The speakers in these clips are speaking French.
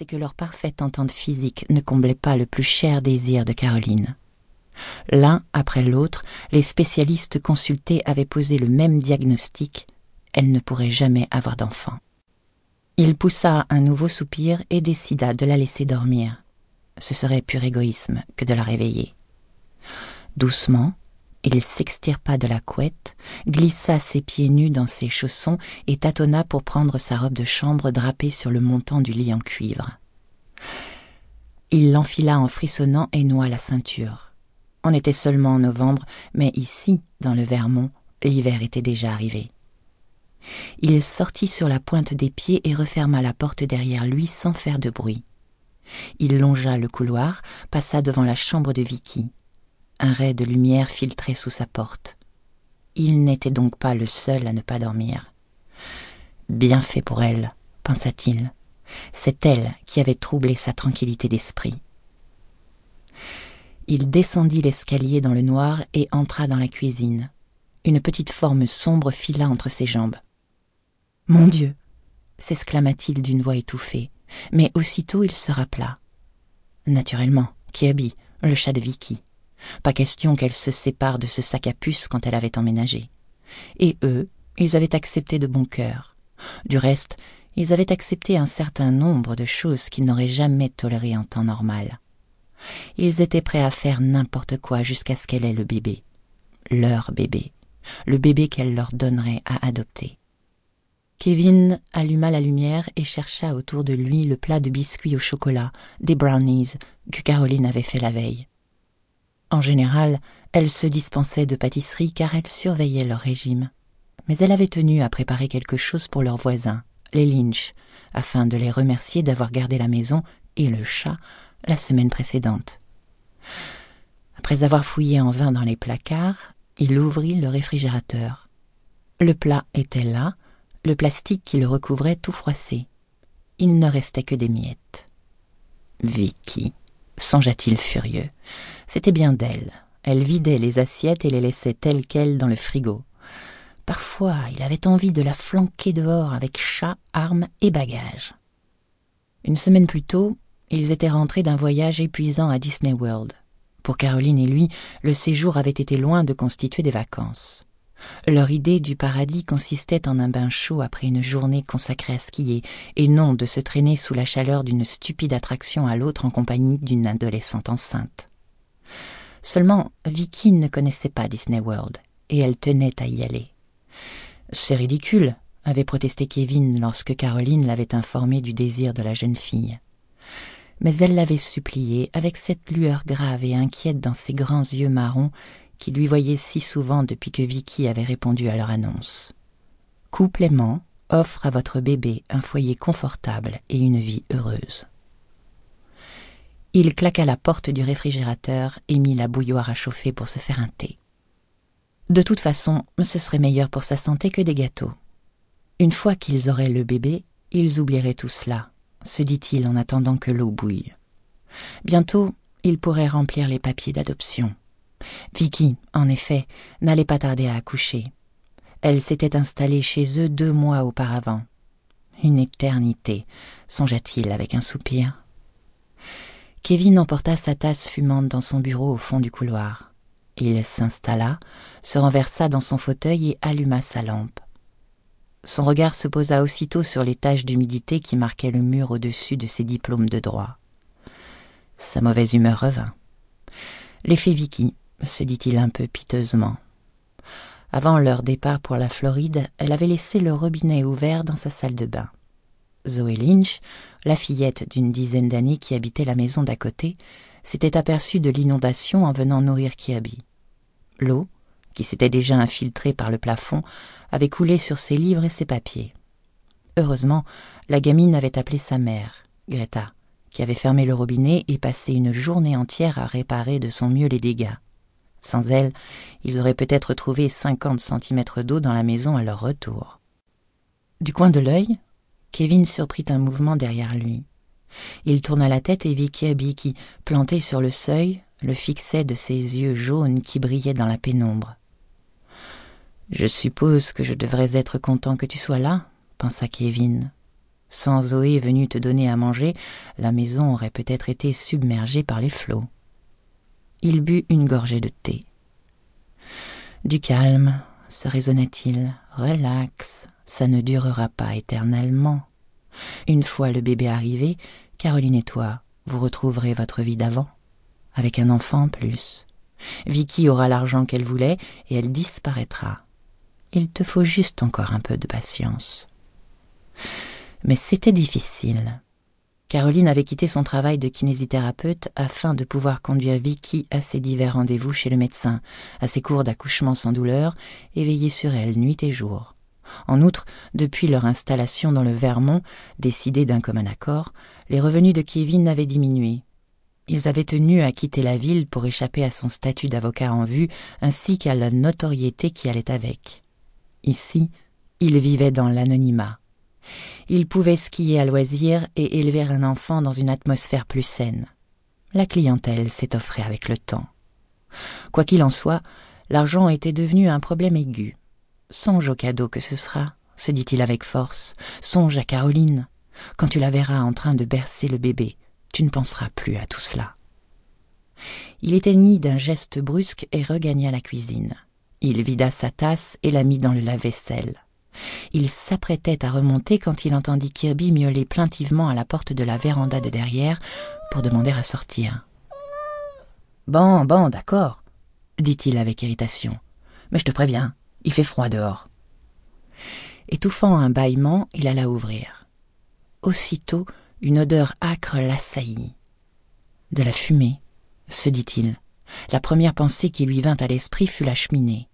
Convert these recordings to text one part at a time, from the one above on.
c'est que leur parfaite entente physique ne comblait pas le plus cher désir de Caroline. L'un après l'autre, les spécialistes consultés avaient posé le même diagnostic elle ne pourrait jamais avoir d'enfant. Il poussa un nouveau soupir et décida de la laisser dormir. Ce serait pur égoïsme que de la réveiller. Doucement, il s'extirpa de la couette, glissa ses pieds nus dans ses chaussons et tâtonna pour prendre sa robe de chambre drapée sur le montant du lit en cuivre. Il l'enfila en frissonnant et noua la ceinture. On était seulement en novembre, mais ici, dans le Vermont, l'hiver était déjà arrivé. Il sortit sur la pointe des pieds et referma la porte derrière lui sans faire de bruit. Il longea le couloir, passa devant la chambre de Vicky. Un ray de lumière filtrait sous sa porte. Il n'était donc pas le seul à ne pas dormir. Bien fait pour elle, pensa-t-il. C'est elle qui avait troublé sa tranquillité d'esprit. Il descendit l'escalier dans le noir et entra dans la cuisine. Une petite forme sombre fila entre ses jambes. Mon Dieu s'exclama-t-il d'une voix étouffée, mais aussitôt il se rappela. Naturellement, Kirby, le chat de Vicky. Pas question qu'elle se sépare de ce sac à puce quand elle avait emménagé. Et eux, ils avaient accepté de bon cœur. Du reste, ils avaient accepté un certain nombre de choses qu'ils n'auraient jamais tolérées en temps normal. Ils étaient prêts à faire n'importe quoi jusqu'à ce qu'elle ait le bébé. Leur bébé. Le bébé qu'elle leur donnerait à adopter. Kevin alluma la lumière et chercha autour de lui le plat de biscuits au chocolat, des brownies, que Caroline avait fait la veille. En général, elle se dispensait de pâtisserie car elle surveillait leur régime. Mais elle avait tenu à préparer quelque chose pour leurs voisins, les Lynch, afin de les remercier d'avoir gardé la maison et le chat la semaine précédente. Après avoir fouillé en vain dans les placards, il ouvrit le réfrigérateur. Le plat était là, le plastique qui le recouvrait tout froissé. Il ne restait que des miettes. Vicky songea-t-il furieux. C'était bien d'elle. Elle vidait les assiettes et les laissait telles quelles dans le frigo. Parfois, il avait envie de la flanquer dehors avec chat, armes et bagages. Une semaine plus tôt, ils étaient rentrés d'un voyage épuisant à Disney World. Pour Caroline et lui, le séjour avait été loin de constituer des vacances. Leur idée du paradis consistait en un bain chaud après une journée consacrée à skier, et non de se traîner sous la chaleur d'une stupide attraction à l'autre en compagnie d'une adolescente enceinte. Seulement, Vicky ne connaissait pas Disney World, et elle tenait à y aller. C'est ridicule, avait protesté Kevin lorsque Caroline l'avait informé du désir de la jeune fille. Mais elle l'avait supplié avec cette lueur grave et inquiète dans ses grands yeux marrons qui lui voyaient si souvent depuis que Vicky avait répondu à leur annonce. Couple offre à votre bébé un foyer confortable et une vie heureuse. Il claqua la porte du réfrigérateur et mit la bouilloire à chauffer pour se faire un thé. De toute façon, ce serait meilleur pour sa santé que des gâteaux. Une fois qu'ils auraient le bébé, ils oublieraient tout cela, se dit-il en attendant que l'eau bouille. Bientôt, ils pourraient remplir les papiers d'adoption. Vicky, en effet, n'allait pas tarder à accoucher. Elle s'était installée chez eux deux mois auparavant. Une éternité, songea-t-il avec un soupir. Kevin emporta sa tasse fumante dans son bureau au fond du couloir. Il s'installa, se renversa dans son fauteuil et alluma sa lampe. Son regard se posa aussitôt sur les taches d'humidité qui marquaient le mur au-dessus de ses diplômes de droit. Sa mauvaise humeur revint. L'effet Vicky, se dit-il un peu piteusement. Avant leur départ pour la Floride, elle avait laissé le robinet ouvert dans sa salle de bain. Zoé Lynch, la fillette d'une dizaine d'années qui habitait la maison d'à côté, s'était aperçue de l'inondation en venant nourrir Kirby. L'eau, qui s'était déjà infiltrée par le plafond, avait coulé sur ses livres et ses papiers. Heureusement, la gamine avait appelé sa mère, Greta, qui avait fermé le robinet et passé une journée entière à réparer de son mieux les dégâts. Sans elle, ils auraient peut-être trouvé cinquante centimètres d'eau dans la maison à leur retour. Du coin de l'œil, Kevin surprit un mouvement derrière lui. Il tourna la tête et vit Kirby qui, planté sur le seuil, le fixait de ses yeux jaunes qui brillaient dans la pénombre. Je suppose que je devrais être content que tu sois là, pensa Kevin. Sans Zoé venue te donner à manger, la maison aurait peut-être été submergée par les flots. Il but une gorgée de thé. Du calme, se raisonna-t-il, relax, ça ne durera pas éternellement. Une fois le bébé arrivé, Caroline et toi, vous retrouverez votre vie d'avant, avec un enfant en plus. Vicky aura l'argent qu'elle voulait et elle disparaîtra. Il te faut juste encore un peu de patience. Mais c'était difficile. Caroline avait quitté son travail de kinésithérapeute afin de pouvoir conduire Vicky à ses divers rendez-vous chez le médecin, à ses cours d'accouchement sans douleur et veiller sur elle nuit et jour. En outre, depuis leur installation dans le Vermont, décidée d'un commun accord, les revenus de Kevin avaient diminué. Ils avaient tenu à quitter la ville pour échapper à son statut d'avocat en vue ainsi qu'à la notoriété qui allait avec. Ici, ils vivaient dans l'anonymat. Ils pouvaient skier à loisir et élever un enfant dans une atmosphère plus saine. La clientèle s'étofferait avec le temps. Quoi qu'il en soit, l'argent était devenu un problème aigu. Songe au cadeau que ce sera, se dit-il avec force. Songe à Caroline. Quand tu la verras en train de bercer le bébé, tu ne penseras plus à tout cela. Il éteignit d'un geste brusque et regagna la cuisine. Il vida sa tasse et la mit dans le lave-vaisselle. Il s'apprêtait à remonter quand il entendit Kirby miauler plaintivement à la porte de la véranda de derrière pour demander à sortir. Bon, bon, d'accord, dit-il avec irritation. Mais je te préviens, il fait froid dehors. Étouffant un bâillement, il alla ouvrir. Aussitôt, une odeur âcre l'assaillit. De la fumée, se dit-il. La première pensée qui lui vint à l'esprit fut la cheminée.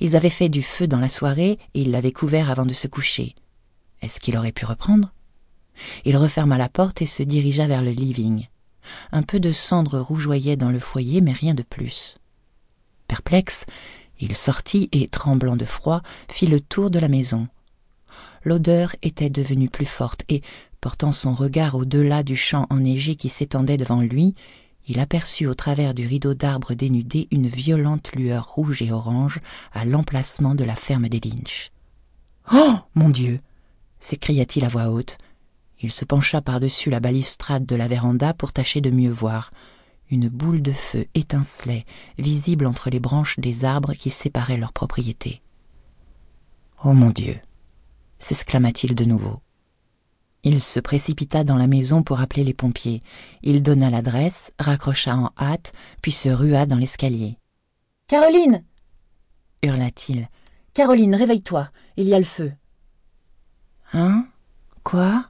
Ils avaient fait du feu dans la soirée et il l'avait couvert avant de se coucher. Est-ce qu'il aurait pu reprendre? Il referma la porte et se dirigea vers le living. Un peu de cendre rougeoyait dans le foyer, mais rien de plus. Perplexe, il sortit et, tremblant de froid, fit le tour de la maison. L'odeur était devenue plus forte et, portant son regard au-delà du champ enneigé qui s'étendait devant lui, il aperçut au travers du rideau d'arbres dénudés une violente lueur rouge et orange à l'emplacement de la ferme des Lynch. Oh mon Dieu s'écria-t-il à voix haute. Il se pencha par-dessus la balustrade de la véranda pour tâcher de mieux voir. Une boule de feu étincelait, visible entre les branches des arbres qui séparaient leur propriété. Oh mon Dieu s'exclama-t-il de nouveau. Il se précipita dans la maison pour appeler les pompiers. Il donna l'adresse, raccrocha en hâte, puis se rua dans l'escalier. Caroline hurla-t-il. Caroline, réveille-toi, il y a le feu. Hein? Quoi?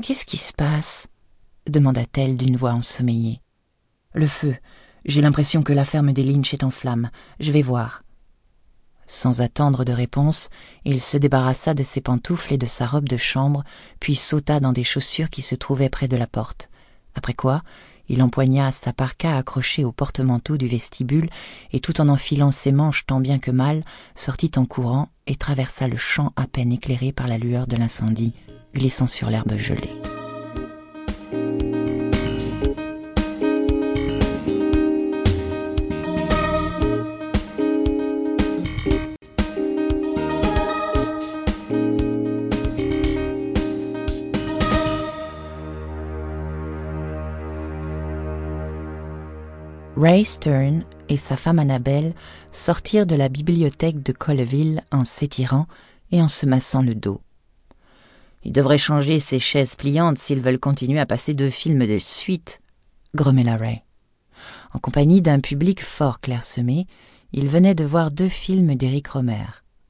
Qu'est-ce qui se passe? demanda-t-elle d'une voix ensommeillée. Le feu. J'ai l'impression que la ferme des Lynch est en flammes. Je vais voir. Sans attendre de réponse, il se débarrassa de ses pantoufles et de sa robe de chambre, puis sauta dans des chaussures qui se trouvaient près de la porte. Après quoi, il empoigna sa parka accrochée au porte-manteau du vestibule et tout en enfilant ses manches tant bien que mal, sortit en courant et traversa le champ à peine éclairé par la lueur de l'incendie, glissant sur l'herbe gelée. Ray Stern et sa femme Annabelle sortirent de la bibliothèque de Colleville en s'étirant et en se massant le dos. Ils devraient changer ces chaises pliantes s'ils veulent continuer à passer deux films de suite, grommela Ray. En compagnie d'un public fort clairsemé, ils venaient de voir deux films d'Éric Romer,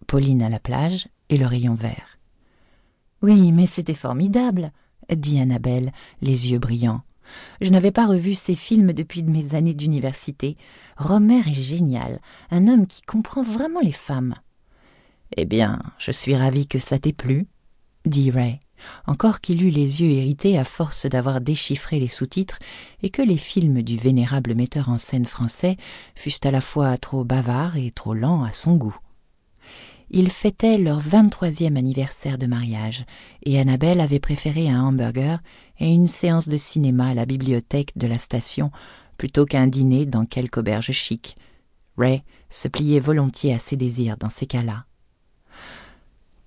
Pauline à la plage et Le rayon vert. Oui, mais c'était formidable, dit Annabelle, les yeux brillants. Je n'avais pas revu ces films depuis mes années d'université. Romer est génial, un homme qui comprend vraiment les femmes. Eh bien, je suis ravi que ça t'ait plu, dit Ray, encore qu'il eût les yeux irrités à force d'avoir déchiffré les sous-titres et que les films du vénérable metteur en scène français fussent à la fois trop bavards et trop lents à son goût. Ils fêtaient leur vingt-troisième anniversaire de mariage, et Annabelle avait préféré un hamburger et une séance de cinéma à la bibliothèque de la station plutôt qu'un dîner dans quelque auberge chic. Ray se pliait volontiers à ses désirs dans ces cas-là.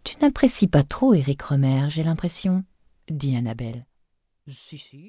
Tu n'apprécies pas trop Eric Romer, j'ai l'impression, dit Annabelle. Si, si.